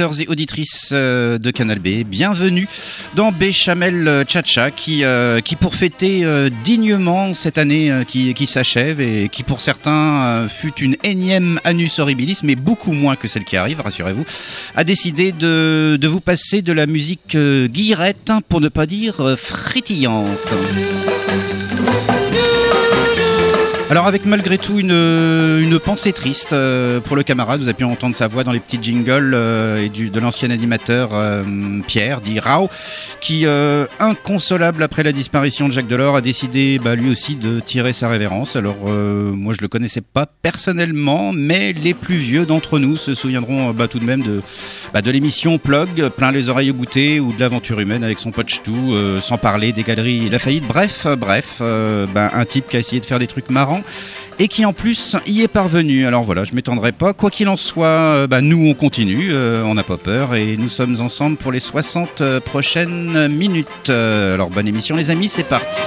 Auditeurs et auditrices euh, de Canal B, bienvenue dans Béchamel Chacha qui, euh, qui pour fêter euh, dignement cette année qui, qui s'achève et qui pour certains fut une énième annus horribilis, mais beaucoup moins que celle qui arrive, rassurez-vous, a décidé de, de vous passer de la musique guillerette, pour ne pas dire frétillante. Alors avec malgré tout une, une pensée triste euh, pour le camarade, vous avez pu entendre sa voix dans les petits jingles euh, et du, de l'ancien animateur euh, Pierre, dit Rao, qui inconsolable après la disparition de Jacques Delors a décidé bah, lui aussi de tirer sa révérence. Alors moi je le connaissais pas personnellement, mais les plus vieux d'entre nous se souviendront bah, tout de même de, bah, de l'émission Plug, plein les oreilles au goûter ou de l'aventure humaine avec son pote tout, sans parler des galeries La Faillite. Bref, bref, bah, un type qui a essayé de faire des trucs marrants et qui en plus y est parvenu. Alors voilà, je m'étendrai pas. Quoi qu'il en soit, euh, bah, nous on continue, euh, on n'a pas peur et nous sommes ensemble pour les 60 euh, prochaines minutes. alors bonne émission les amis, c'est parti.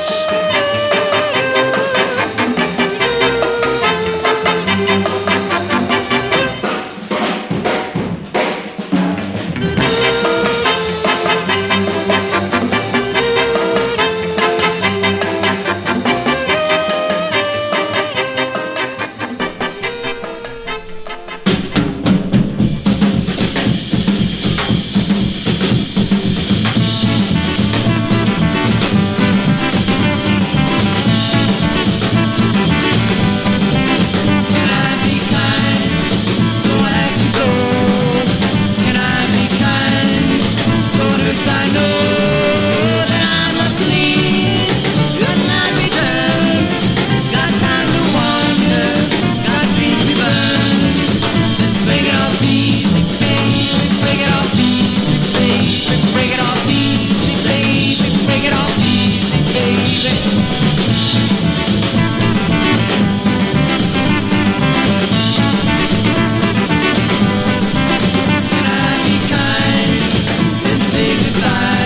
days of.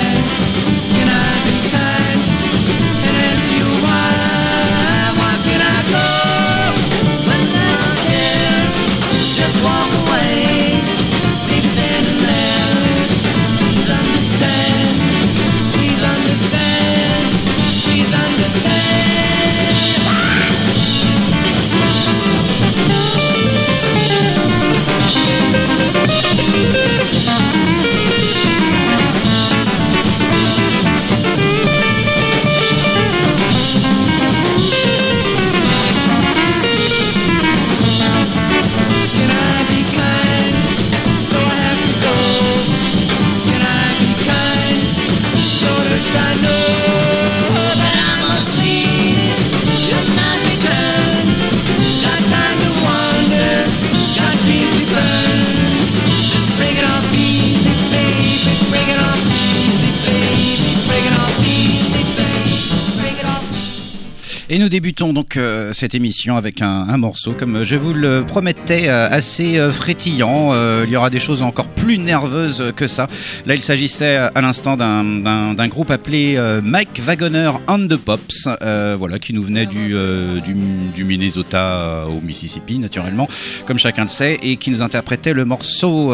Euh, cette émission avec un, morceau, comme je vous le promettais, euh, assez euh, frétillant. il y aura des choses encore plus nerveuses que ça. Là, il s'agissait à l'instant d'un groupe appelé Mike Wagoner and the Pops, voilà, qui nous venait du, du, Minnesota au Mississippi, naturellement, comme chacun le sait, et qui nous interprétait le morceau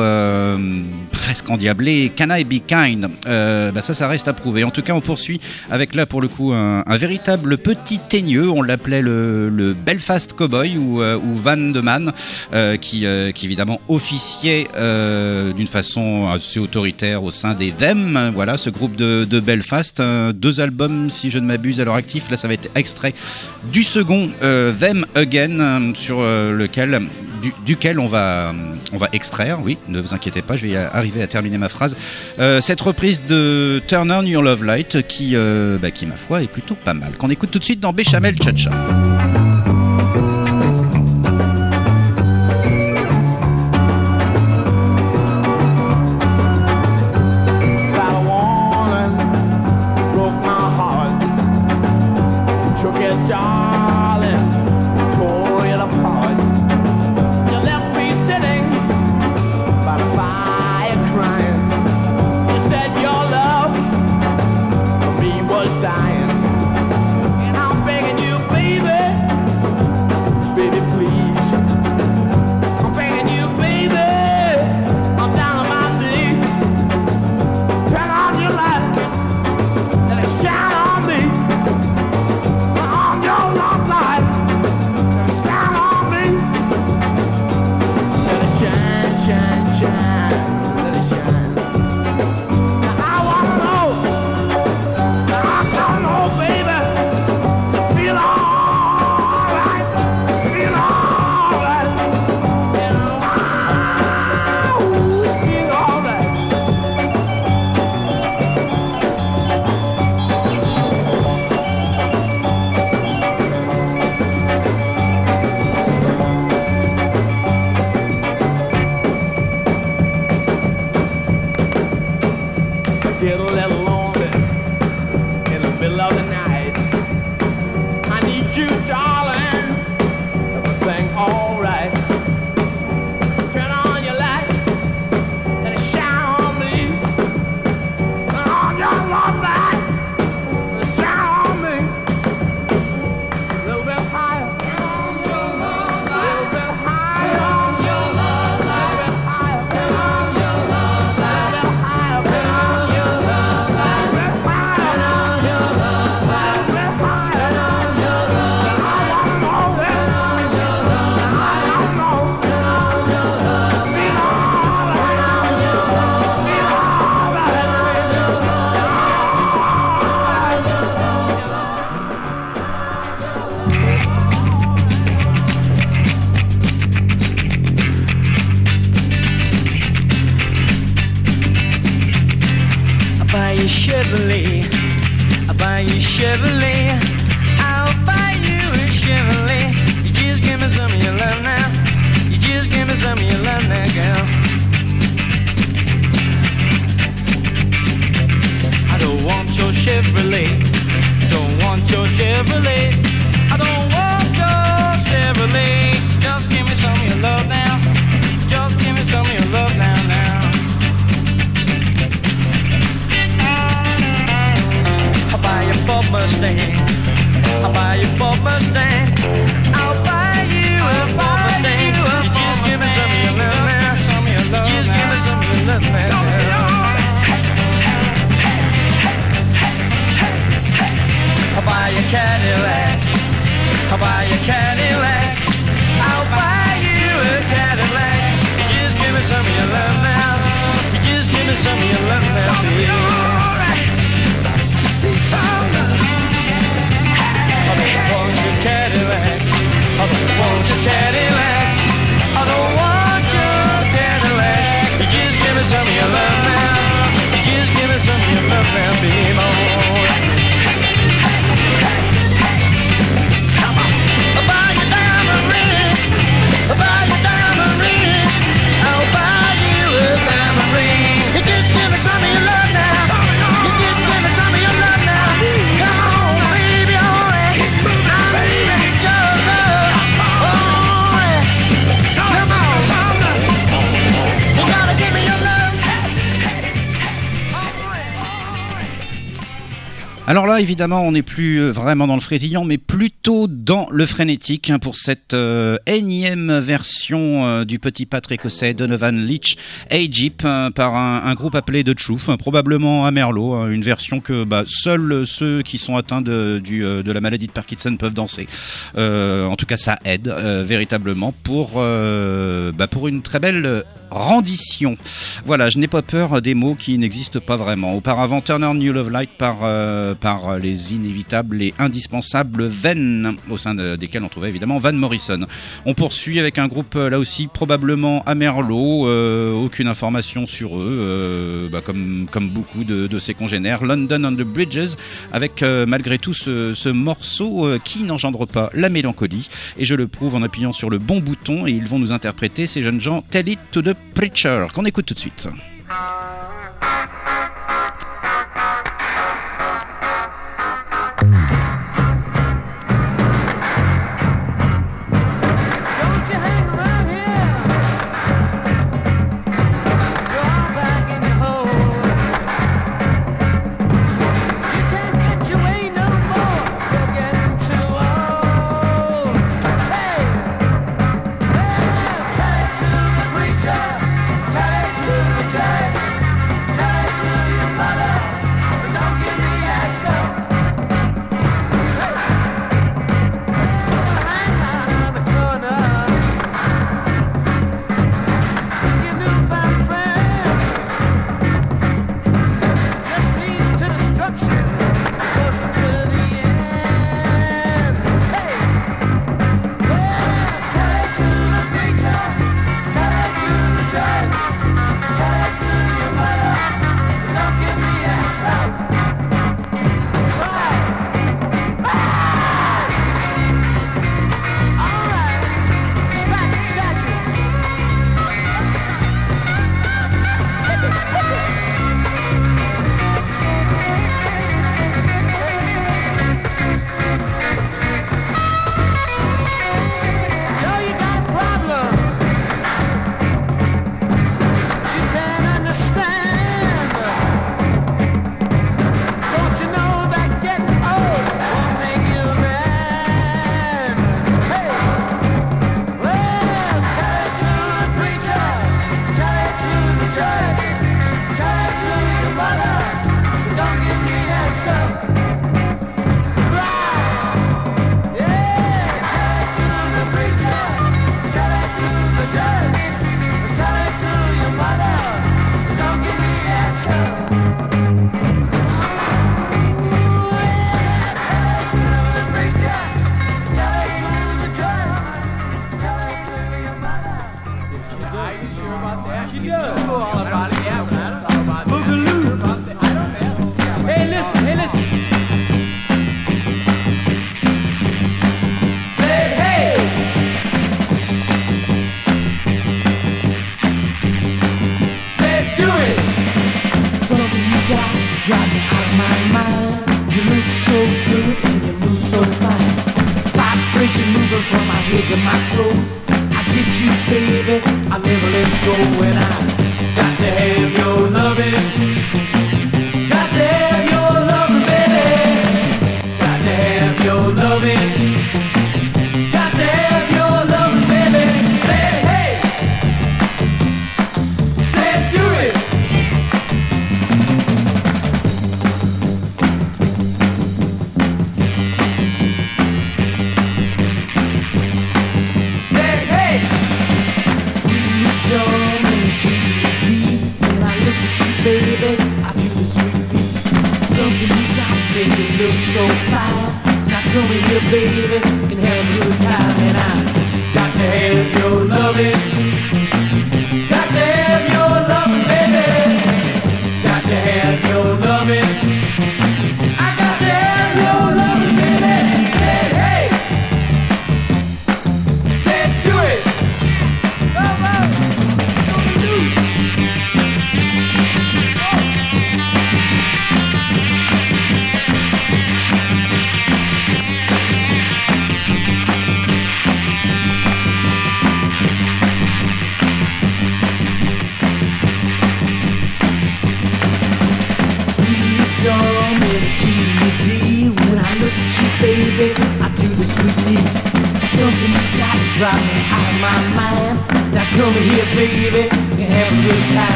presque endiablé Can I Be Kind bah Ça, ça reste à prouver. En tout cas, on poursuit avec là, pour le coup, un, un véritable petit on l'appelait le, Belfast Cowboy ou, euh, Van de Man, euh, qui, euh, qui, évidemment officiait d'une façon assez autoritaire au sein des Them. Voilà, ce groupe de, Belfast, deux albums si je ne m'abuse à leur actif. Là, ça va être extrait du second Them Again, sur lequel duquel on va, on va extraire, oui, ne vous inquiétez pas, je vais arriver à terminer ma phrase, euh, cette reprise de Turn On Your Love Light qui, euh, bah, qui, ma foi, est plutôt pas mal. Qu'on écoute tout de suite dans Béchamel Chacha. a Cadillac. I'll buy you a Cadillac. Just give me some of your love now. Just give me some of your love now. Alors là, évidemment, on n'est plus euh, vraiment dans le frétillant, mais plutôt dans le frénétique hein, pour cette euh, énième version euh, du petit pâtre écossais Donovan Leach Egypt hein, par un, groupe appelé The Truth, hein, probablement à Merlot, une version que bah, seuls ceux qui sont atteints de la maladie de Parkinson peuvent danser. en tout cas, ça aide véritablement pour, bah, pour une très belle rendition. Voilà, je n'ai pas peur des mots qui n'existent pas vraiment. Auparavant, Turner New Love Light par, euh, par les inévitables et indispensables Venn, au sein desquels on trouvait évidemment Van Morrison. On poursuit avec un groupe là aussi probablement à Merlot, euh, aucune information sur eux, bah, comme, comme beaucoup de, de, ses congénères. London on the Bridges, avec euh, malgré tout ce, ce morceau qui n'engendre pas la mélancolie. Et je le prouve en appuyant sur le bon bouton et ils vont nous interpréter ces jeunes gens Tell It to the Preacher, qu'on écoute tout de suite.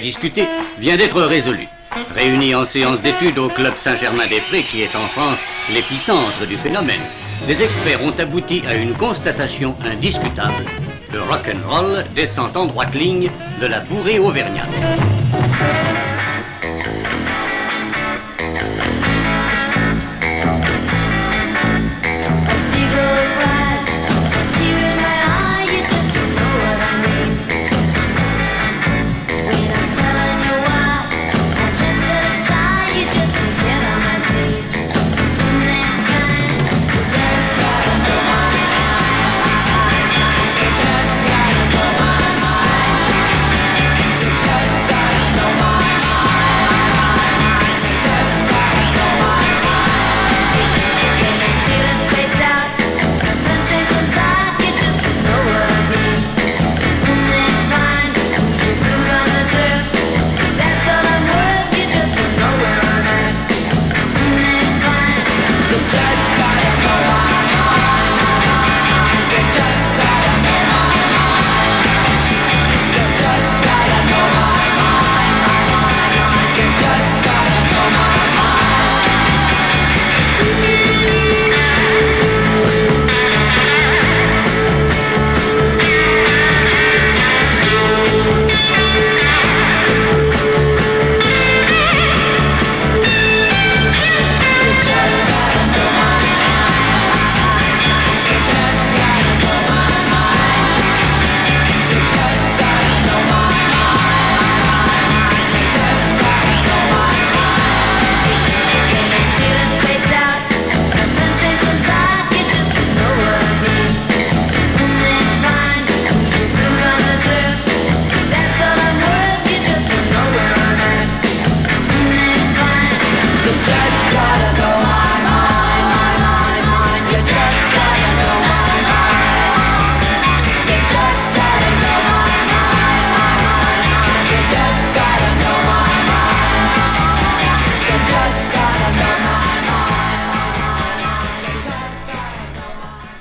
Discutée vient d'être résolue. Réunis en séance d'études au club Saint-Germain-des-Prés, qui est en France l'épicentre du phénomène, les experts ont abouti à une constatation indiscutable. Le rock and roll descend en droite ligne de la bourrée auvergnate.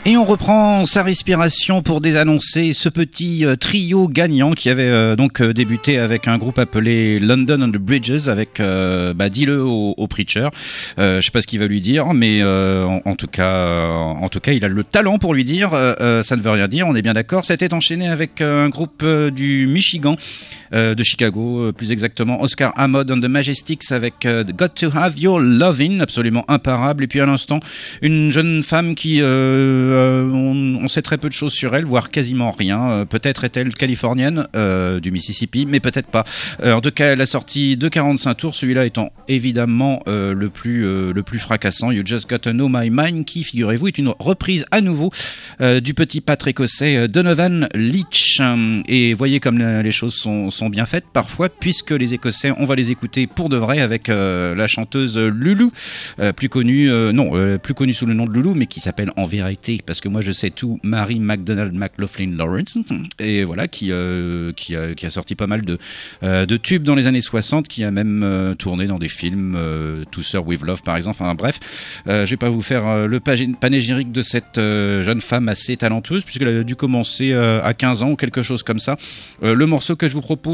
Et on reprend sa respiration pour désannoncer ce petit euh, trio gagnant qui avait euh, donc euh, débuté avec un groupe appelé London on the Bridges avec bah, dis-le au, au, preacher. je sais pas ce qu'il va lui dire, mais en, en, tout cas, en tout cas, il a le talent pour lui dire. ça ne veut rien dire. On est bien d'accord. C'était enchaîné avec un groupe du Michigan, de Chicago, plus exactement Oscar Hammond on the Majestics avec Got to Have Your Lovin', absolument imparable. Et puis à l'instant, une jeune femme qui euh, on, sait très peu de choses sur elle, voire quasiment rien. Euh, peut-être est-elle californienne euh, du Mississippi, mais peut-être pas. en tout cas, elle a sorti deux 45 tours, celui-là étant évidemment le plus le plus fracassant. You Just Got to Know My Mind, qui figurez-vous est une reprise à nouveau du petit pâtre écossais Donovan Leach. Et voyez comme les choses sont, sont bien faites parfois, puisque les Écossais, on va les écouter pour de vrai avec la chanteuse Lulu, plus connue non plus connue sous le nom de Lulu, mais qui s'appelle en vérité parce que moi je sais tout, Mary McDonald McLaughlin Lawrence, et voilà, qui, euh, qui, a, sorti pas mal de, euh, de tubes dans les années 60, qui a même euh, tourné dans des films, euh, To Sir With Love par exemple, bref, euh, je vais pas vous faire le panégyrique de cette jeune femme assez talentueuse, puisqu'elle a dû commencer à 15 ans ou quelque chose comme ça. le morceau que je vous propose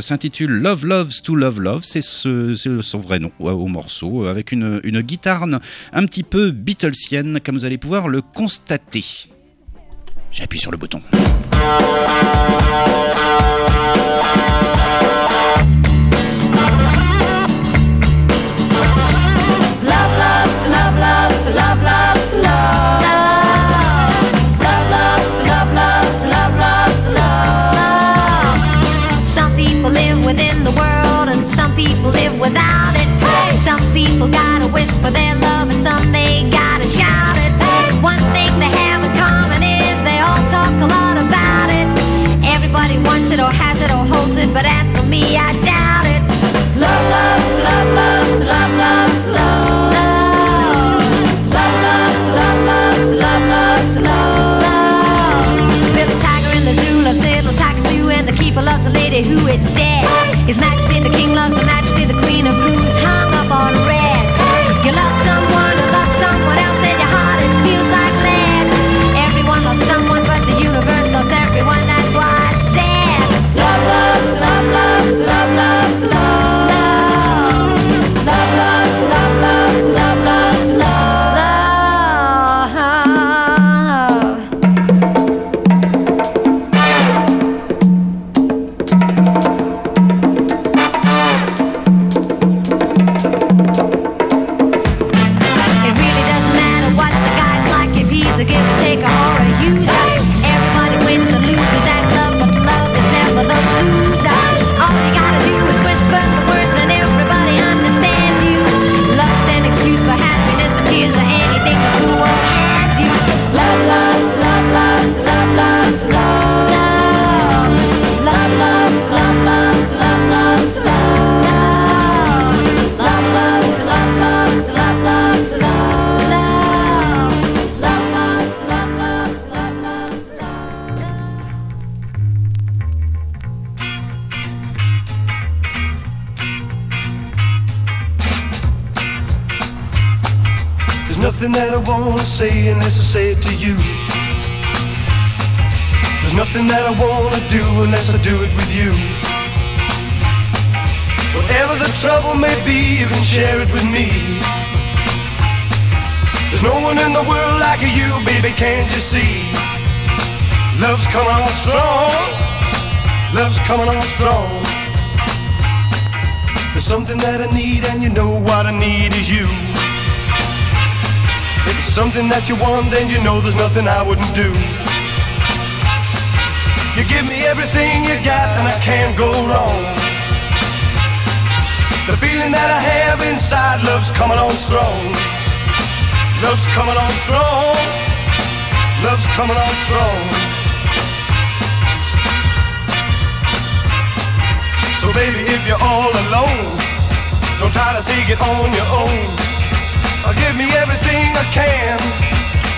s'intitule Love Loves to Love Love, c'est ce, son vrai nom au morceau, avec une, une guitare un petit peu Beatlesienne, comme vous allez pouvoir le constater. J'appuie sur le bouton. who is dead. His Majesty the King loves His Majesty the Queen of Blue. Say unless I say it to you. There's nothing that I wanna do unless I do it with you. Whatever the trouble may be, you can share it with me. There's no one in the world like you, baby, can't you see? Love's coming on strong. Love's coming on strong. There's something that I need, and you know what I need is you. Something that you want, then you know there's nothing I wouldn't do. You give me everything you got, and I can't go wrong. The feeling that I have inside, love's coming on strong. Love's coming on strong. Love's coming on strong. So baby, if you're all alone, don't try to take it on your own. Give me everything I can.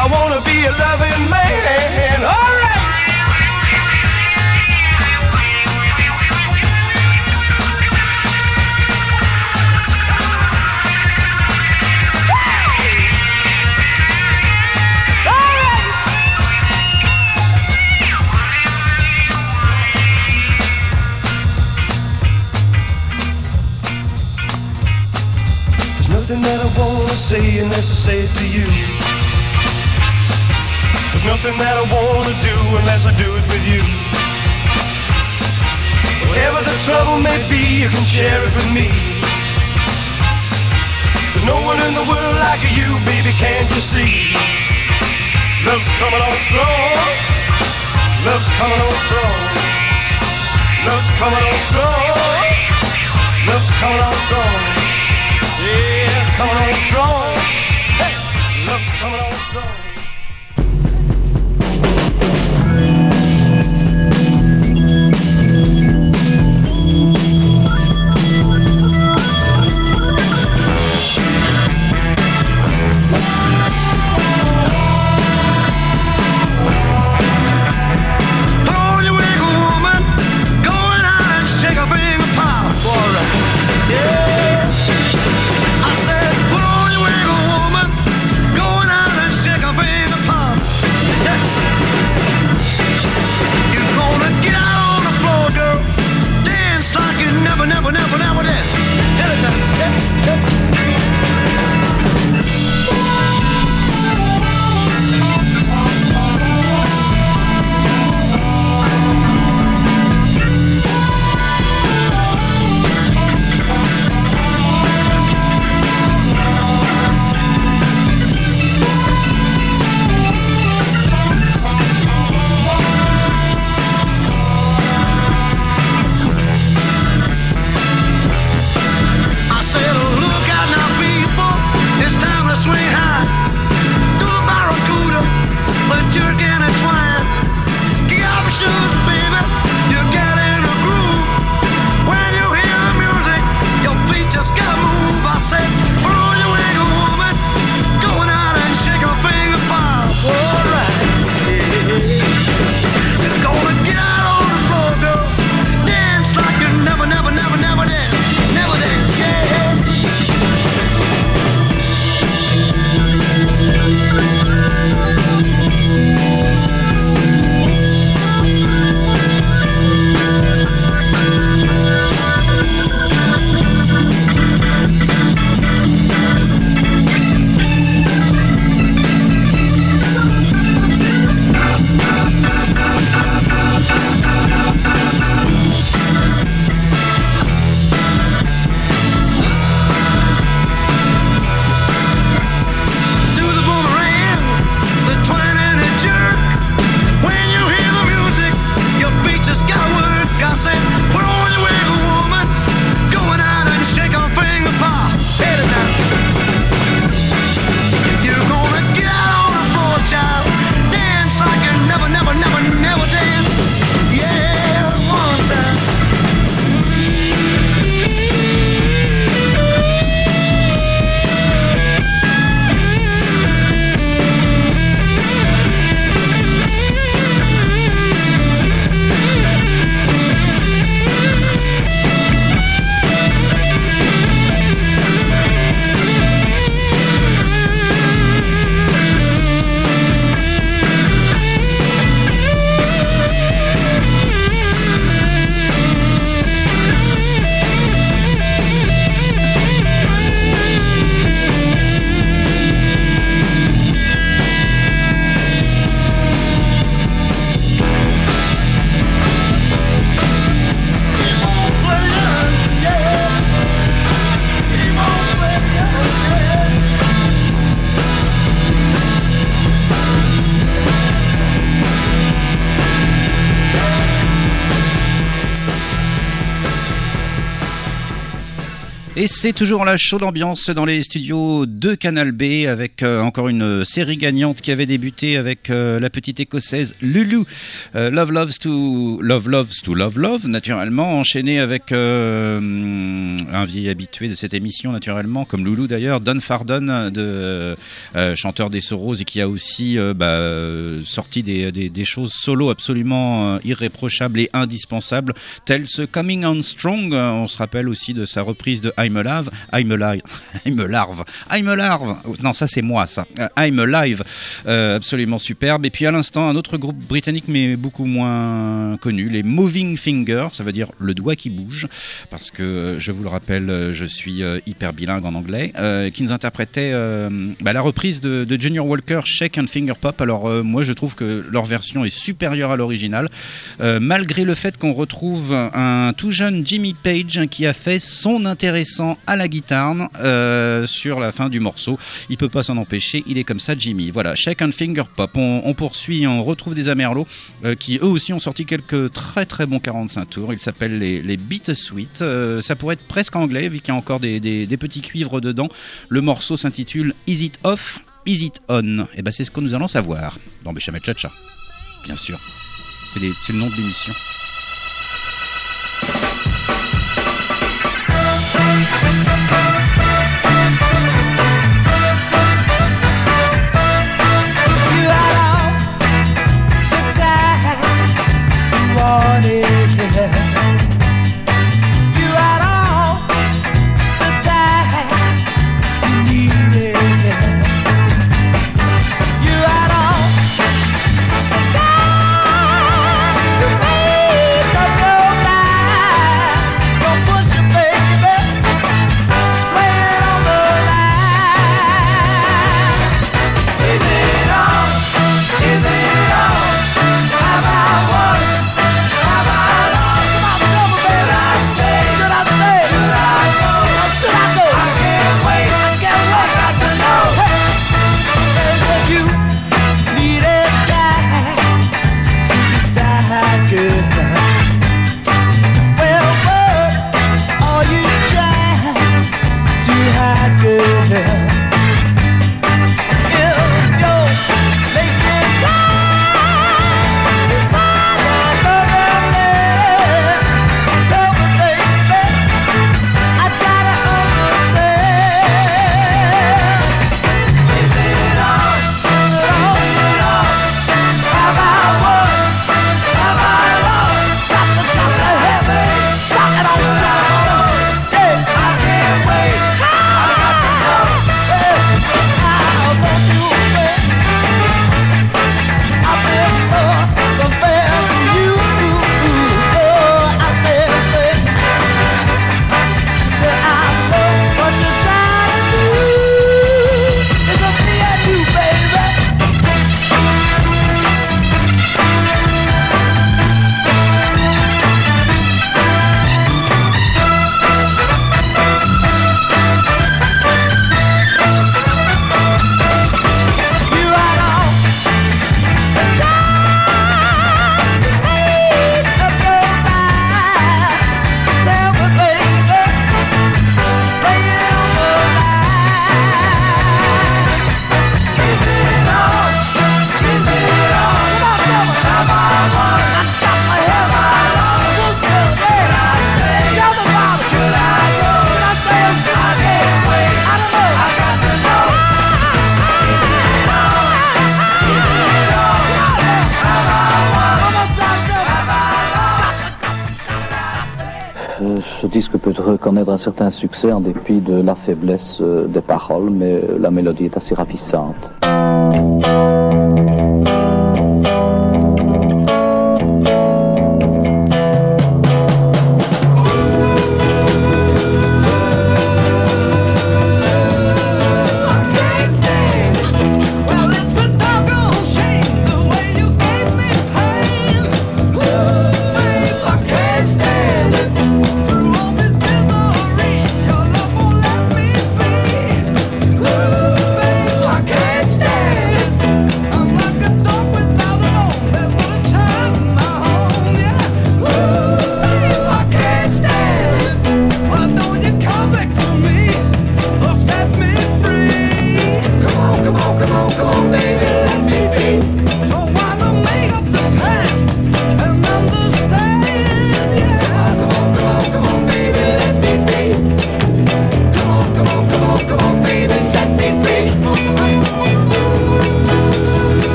I wanna be a loving man. All right. There's nothing that I wanna say unless I say it to you. There's nothing that I wanna do unless I do it with you. Whatever the trouble may be, you can share it with me. There's no one in the world like you, baby, can't you see? Love's coming on strong. Love's coming on strong. Love's coming on strong. Love's coming on strong. Coming on strong. Et c'est toujours la chaude ambiance dans les studios de Canal B avec euh, encore une série gagnante qui avait débuté avec euh, la petite écossaise Lulu. Euh, Love Loves to Love Loves to Love Love, naturellement, enchaîné avec euh, un vieil habitué de cette émission, naturellement, comme Lulu d'ailleurs, Don Fardon, euh, chanteur des Soros et qui a aussi euh, bah, euh, sorti des, des, choses solo absolument euh, irréprochables et indispensables, telles ce Coming on Strong. Euh, On se rappelle aussi de sa reprise de I'm Alive. I'm Alive. I'm Larve. I'm Larve. Non, ça c'est moi, ça. Euh, I'm Alive. Euh, absolument superbe. Et puis à l'instant, un autre groupe britannique, mais beaucoup moins connu, les Moving Fingers, ça veut dire le doigt qui bouge, parce que euh, je vous le rappelle, euh, je suis euh, hyper bilingue en anglais, euh, qui nous interprétait euh, bah, la reprise de, de Junior Walker, Shake and Finger Pop. Alors euh, moi, je trouve que leur version est supérieure à l'original, euh, malgré le fait qu'on retrouve un tout jeune Jimmy Page qui a fait son intéressant à la guitare euh, sur la fin du morceau. Il peut pas s'en empêcher, il est comme ça, Jimmy. Voilà, Shake and Finger Pop. On, poursuit, on retrouve des Amerlots euh, qui eux aussi ont sorti quelques très très bons 45 tours. Ils s'appellent les, les Beat Sweet. Euh, ça pourrait être presque anglais vu qu'il y a encore des, petits cuivres dedans. Le morceau s'intitule Is It Off, Is It On? Et ben c'est ce que nous allons savoir dans Béchamel Chacha. Bien sûr. C'est le nom de l'émission. Un certain succès en dépit de la faiblesse euh, des paroles, mais euh, la mélodie est assez ravissante.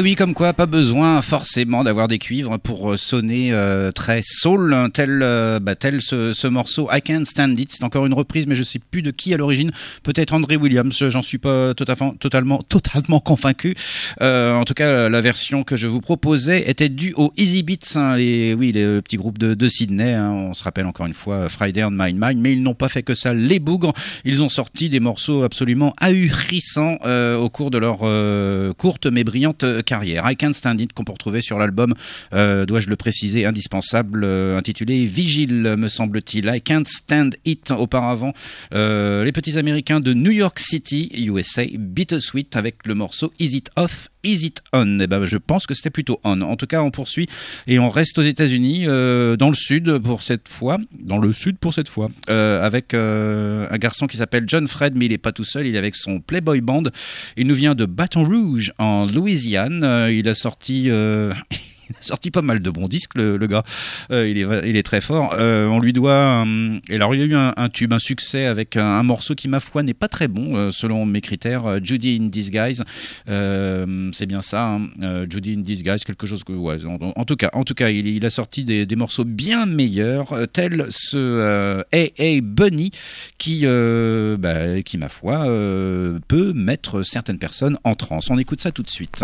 Et oui, comme quoi, pas besoin forcément d'avoir des cuivres pour euh, sonner euh, très soul, tel, euh, bah, tel ce, ce morceau I Can't Stand It. C'est encore une reprise, mais je sais plus de qui à l'origine. Peut-être André Williams, j'en suis pas totalement, totalement, totalement convaincu. En tout cas, la version que je vous proposais était due aux Easy Beats, hein, les, oui, les petits groupes de, Sydney. hein. on se rappelle encore une fois Friday on My Mind, mais ils n'ont pas fait que ça. Les bougres, ils ont sorti des morceaux absolument ahurissants au cours de leur courte mais brillante I Can't Stand It qu'on peut retrouver sur l'album, euh, dois-je le préciser, indispensable, euh, intitulé Vigile, me semble-t-il. I Can't Stand It auparavant. Euh, les petits Américains de New York City, USA, Bittersweet avec le morceau Is It Off Is It On? Eh ben, je pense que c'était plutôt on. En tout cas, on poursuit et on reste aux États-Unis, euh, dans le sud pour cette fois, dans le sud pour cette fois, euh, avec euh, un garçon qui s'appelle John Fred, mais il est pas tout seul, il est avec son Playboy Band. Il nous vient de Baton Rouge en Louisiane. Euh, il a sorti. euh, il a sorti pas mal de bons disques, le, gars. Euh, il, est, il est très fort. Euh, on lui doit. un- et alors, il y a eu un, tube, un succès avec un, morceau qui, ma foi, n'est pas très bon, euh, selon mes critères. euh, Judy in Disguise. Euh, c'est bien ça. hein. Euh, Judy in Disguise, quelque chose que. En, en tout cas, en tout cas il, a sorti des, des morceaux bien meilleurs, euh, tels ce euh, Hey Hey Bunny, qui, euh, bah, qui ma foi, euh, peut mettre certaines personnes en transe. On écoute ça tout de suite.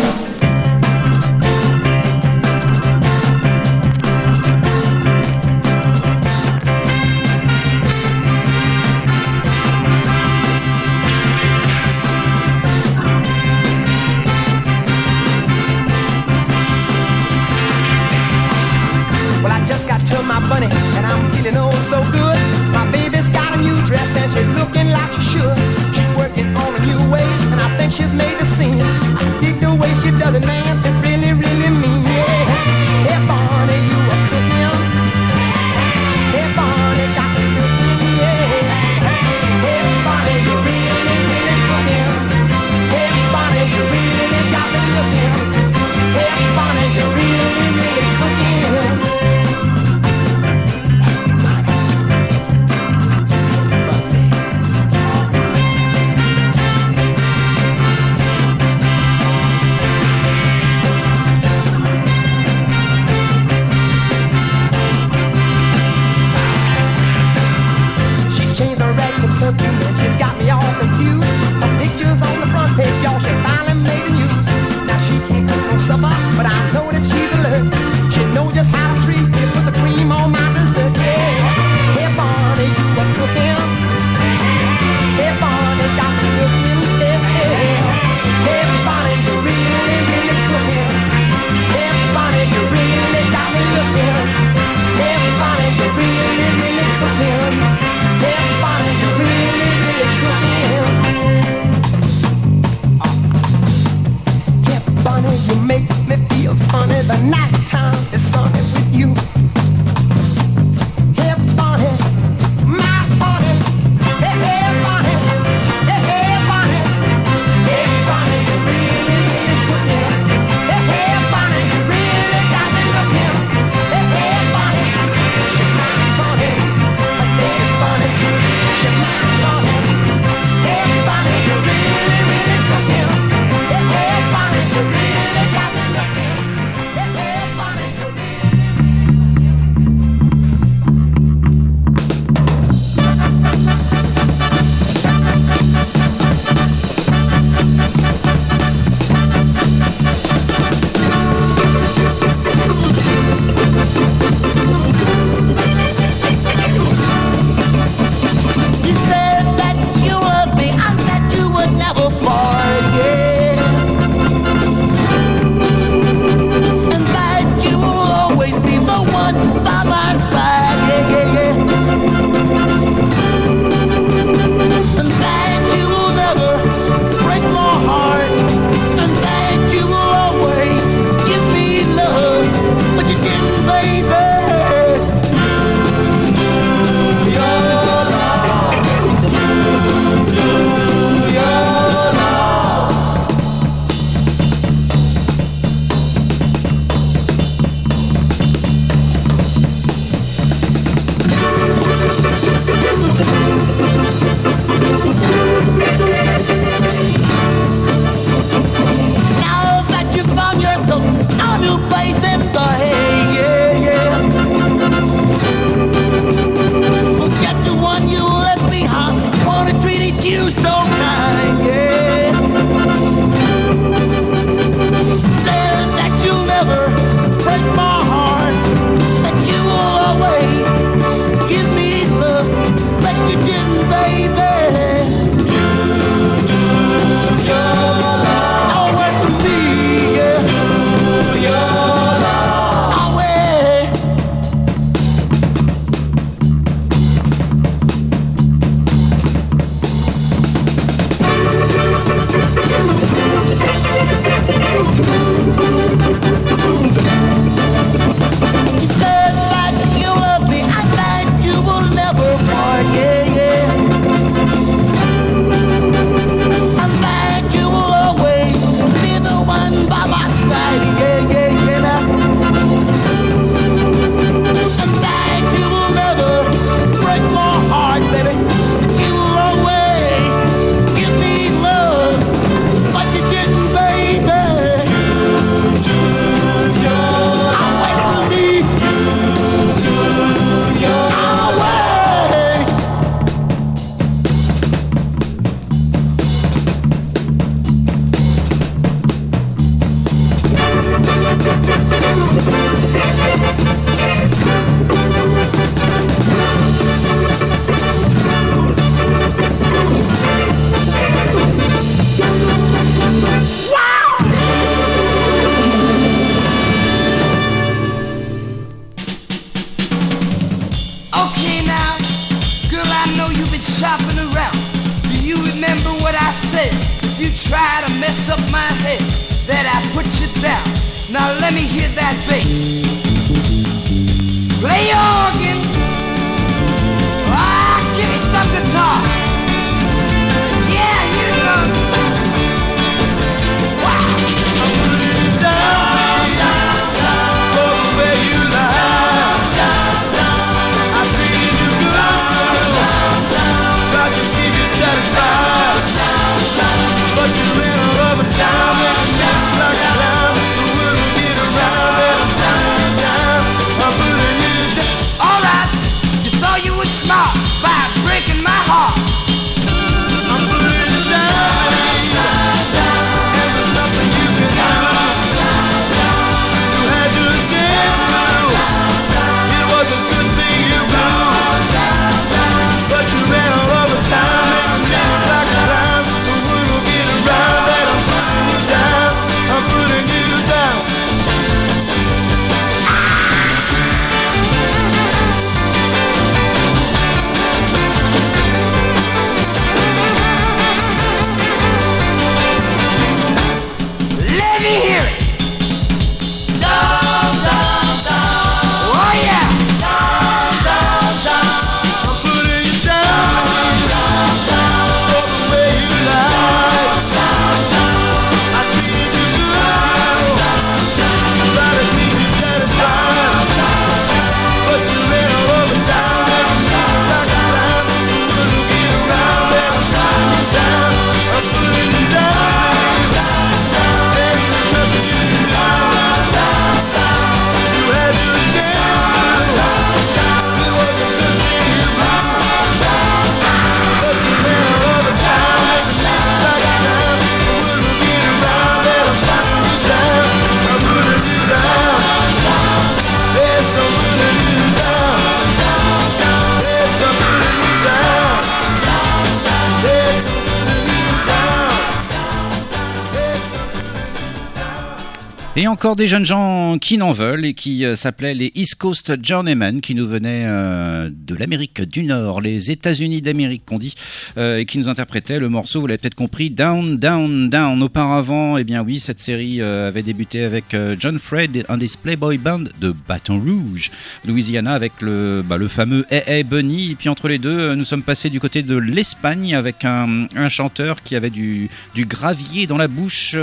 bad bass. Et encore des jeunes gens qui n'en veulent et qui euh, s'appelaient les East Coast Journeymen, qui nous venaient euh, de l'Amérique du Nord, les États-Unis d'Amérique, qu'on dit, euh, et qui nous interprétaient le morceau, vous l'avez peut-être compris, Down, Down, Down. Auparavant, eh bien oui, cette série avait débuté avec John Fred, un des Playboy Band de Baton Rouge, Louisiana, avec le, bah, le fameux Hey Hey Bunny. Et puis entre les deux, nous sommes passés du côté de l'Espagne avec un, chanteur qui avait du, gravier dans la bouche,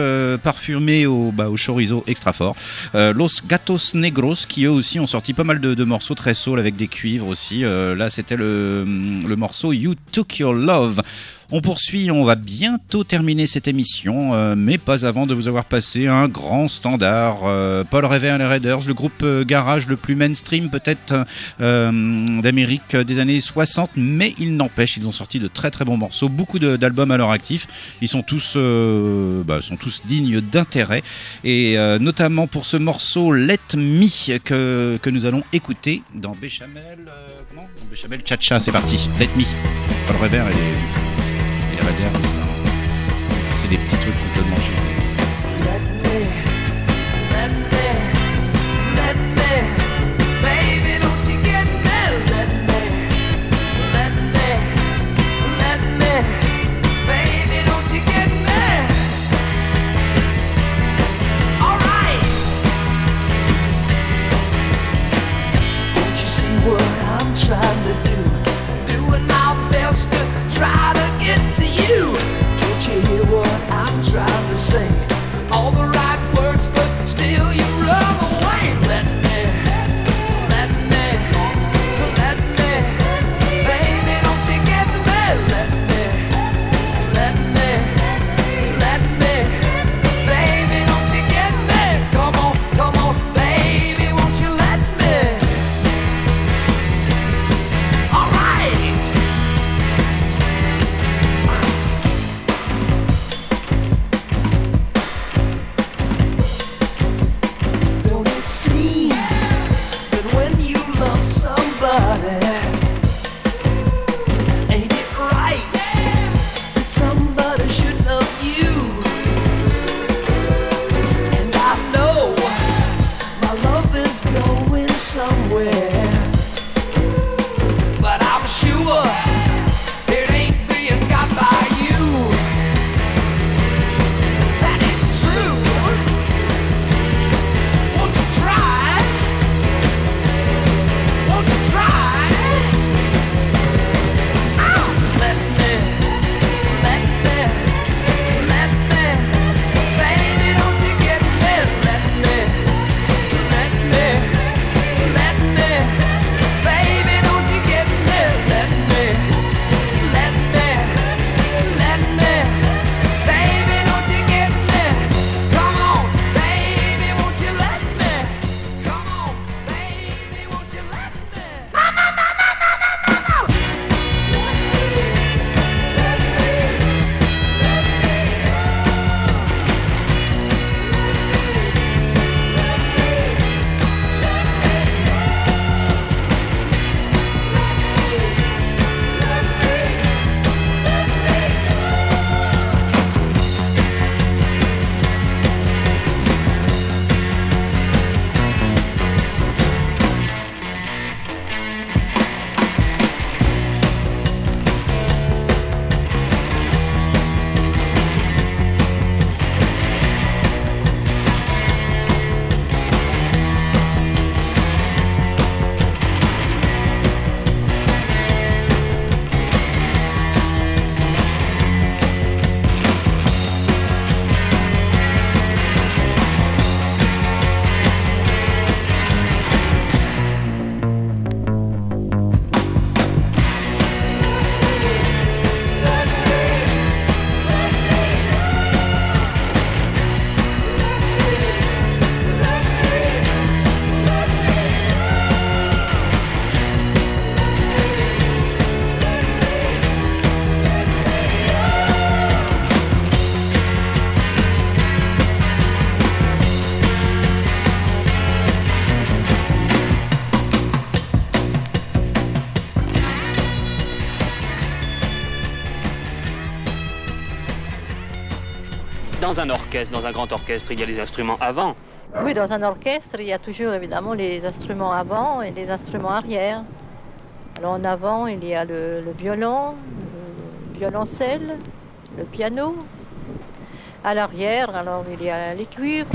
parfumé au, bah, chorizo extra fort. Euh, Los Gatos Negros, qui eux aussi ont sorti pas mal de, morceaux très soul avec des cuivres aussi. Euh, là, c'était le morceau You Took Your Love. On poursuit, on va bientôt terminer cette émission, euh, mais pas avant de vous avoir passé un grand standard. Euh, Paul Revere et les Raiders, le groupe euh, garage le plus mainstream peut-être d'Amérique des années 60, mais il n'empêche, ils ont sorti de très très bons morceaux, beaucoup d'albums à leur actif. Ils sont tous, bah, sont tous dignes d'intérêt, et notamment pour ce morceau Let Me que, que nous allons écouter dans Béchamel. comment? Dans Béchamel Cha-Cha, c'est parti. Let Me. Paul Revere et c'est des petits trucs complètement géniaux. Dans un orchestre, dans un grand orchestre, il y a les instruments avant. Oui, dans un orchestre, il y a toujours évidemment les instruments avant et les instruments arrière. Alors en avant, il y a le, violon, le violoncelle, le piano. À l'arrière, alors il y a les cuivres.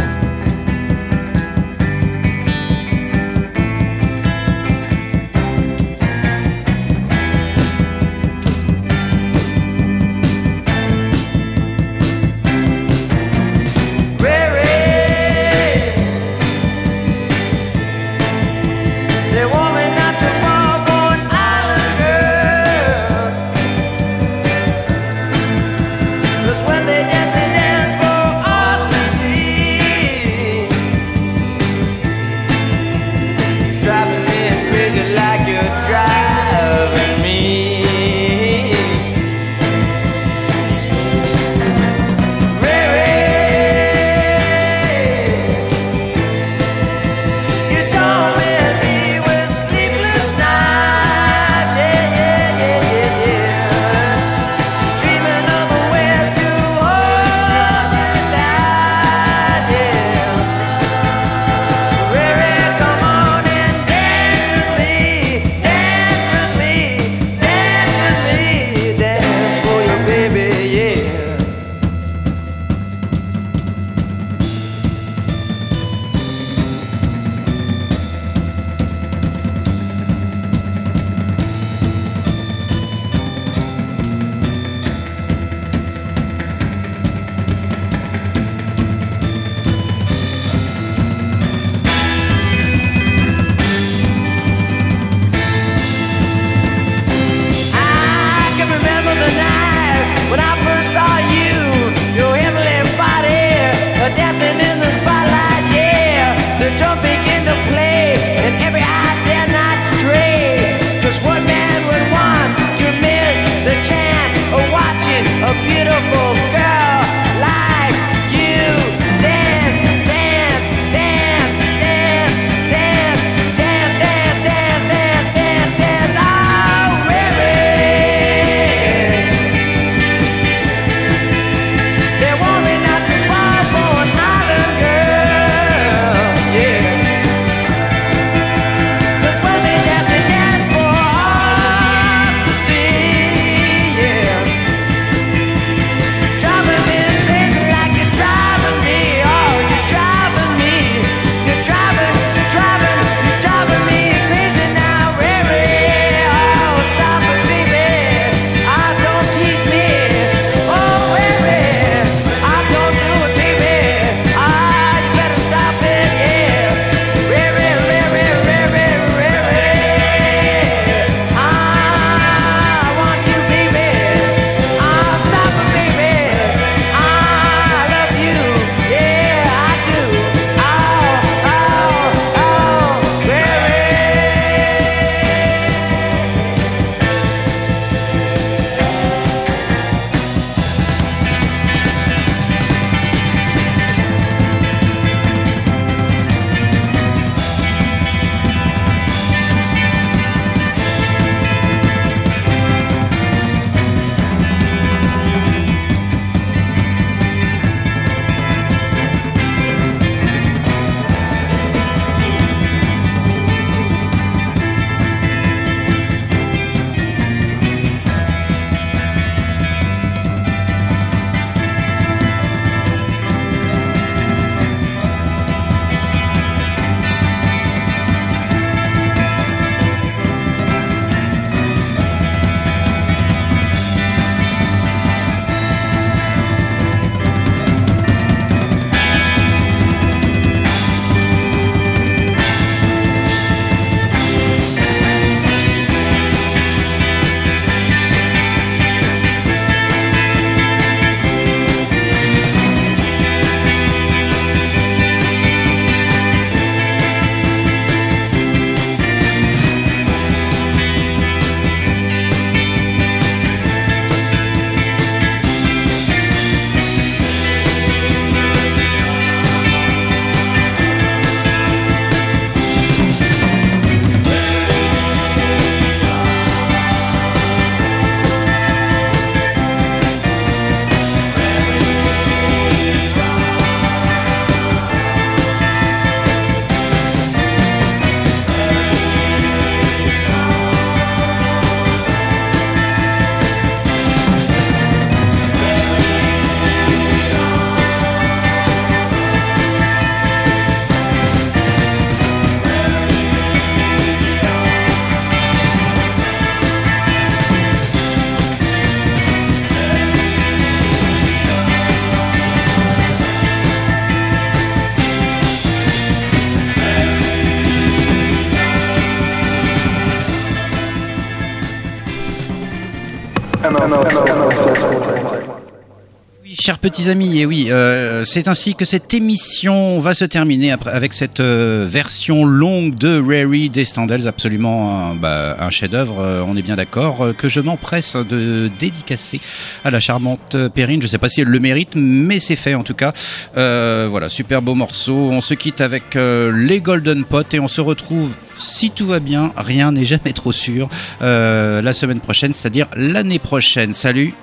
Chers petits amis, et oui, euh, c'est ainsi que cette émission va se terminer avec cette euh, version longue de Rary des Standells, absolument un, bah, chef-d'œuvre, euh, on est bien d'accord, que je m'empresse de dédicacer à la charmante Perrine. Je sais pas si elle le mérite, mais c'est fait en tout cas. Voilà, super beau morceau. On se quitte avec les Golden Pot et on se retrouve. Si tout va bien, rien n'est jamais trop sûr. la semaine prochaine, c'est-à-dire l'année prochaine. Salut,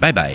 bye bye.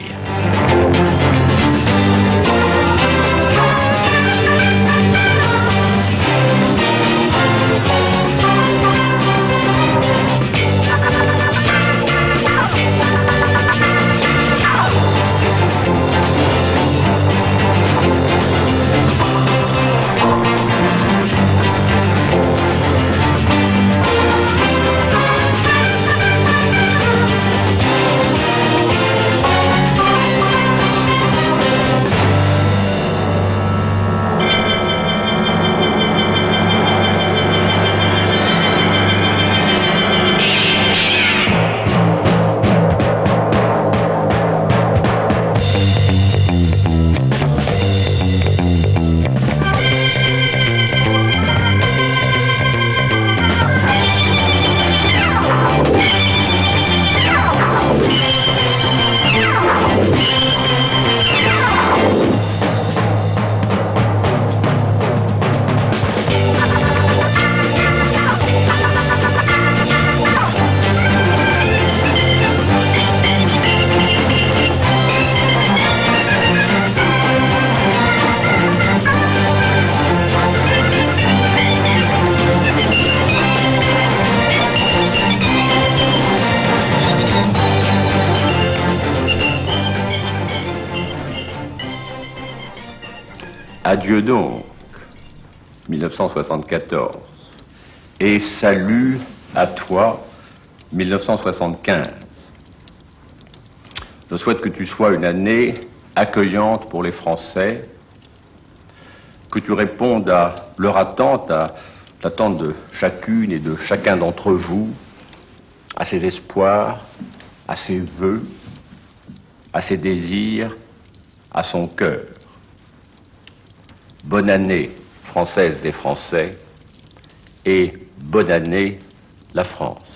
Adieu donc, 1974. Et salut à toi, 1975. Je souhaite que tu sois une année accueillante pour les Français, que tu répondes à leur attente, à l'attente de chacune et de chacun d'entre vous, à ses espoirs, à ses vœux, à ses désirs, à son cœur. Bonne année, Françaises et Français, et bonne année, la France.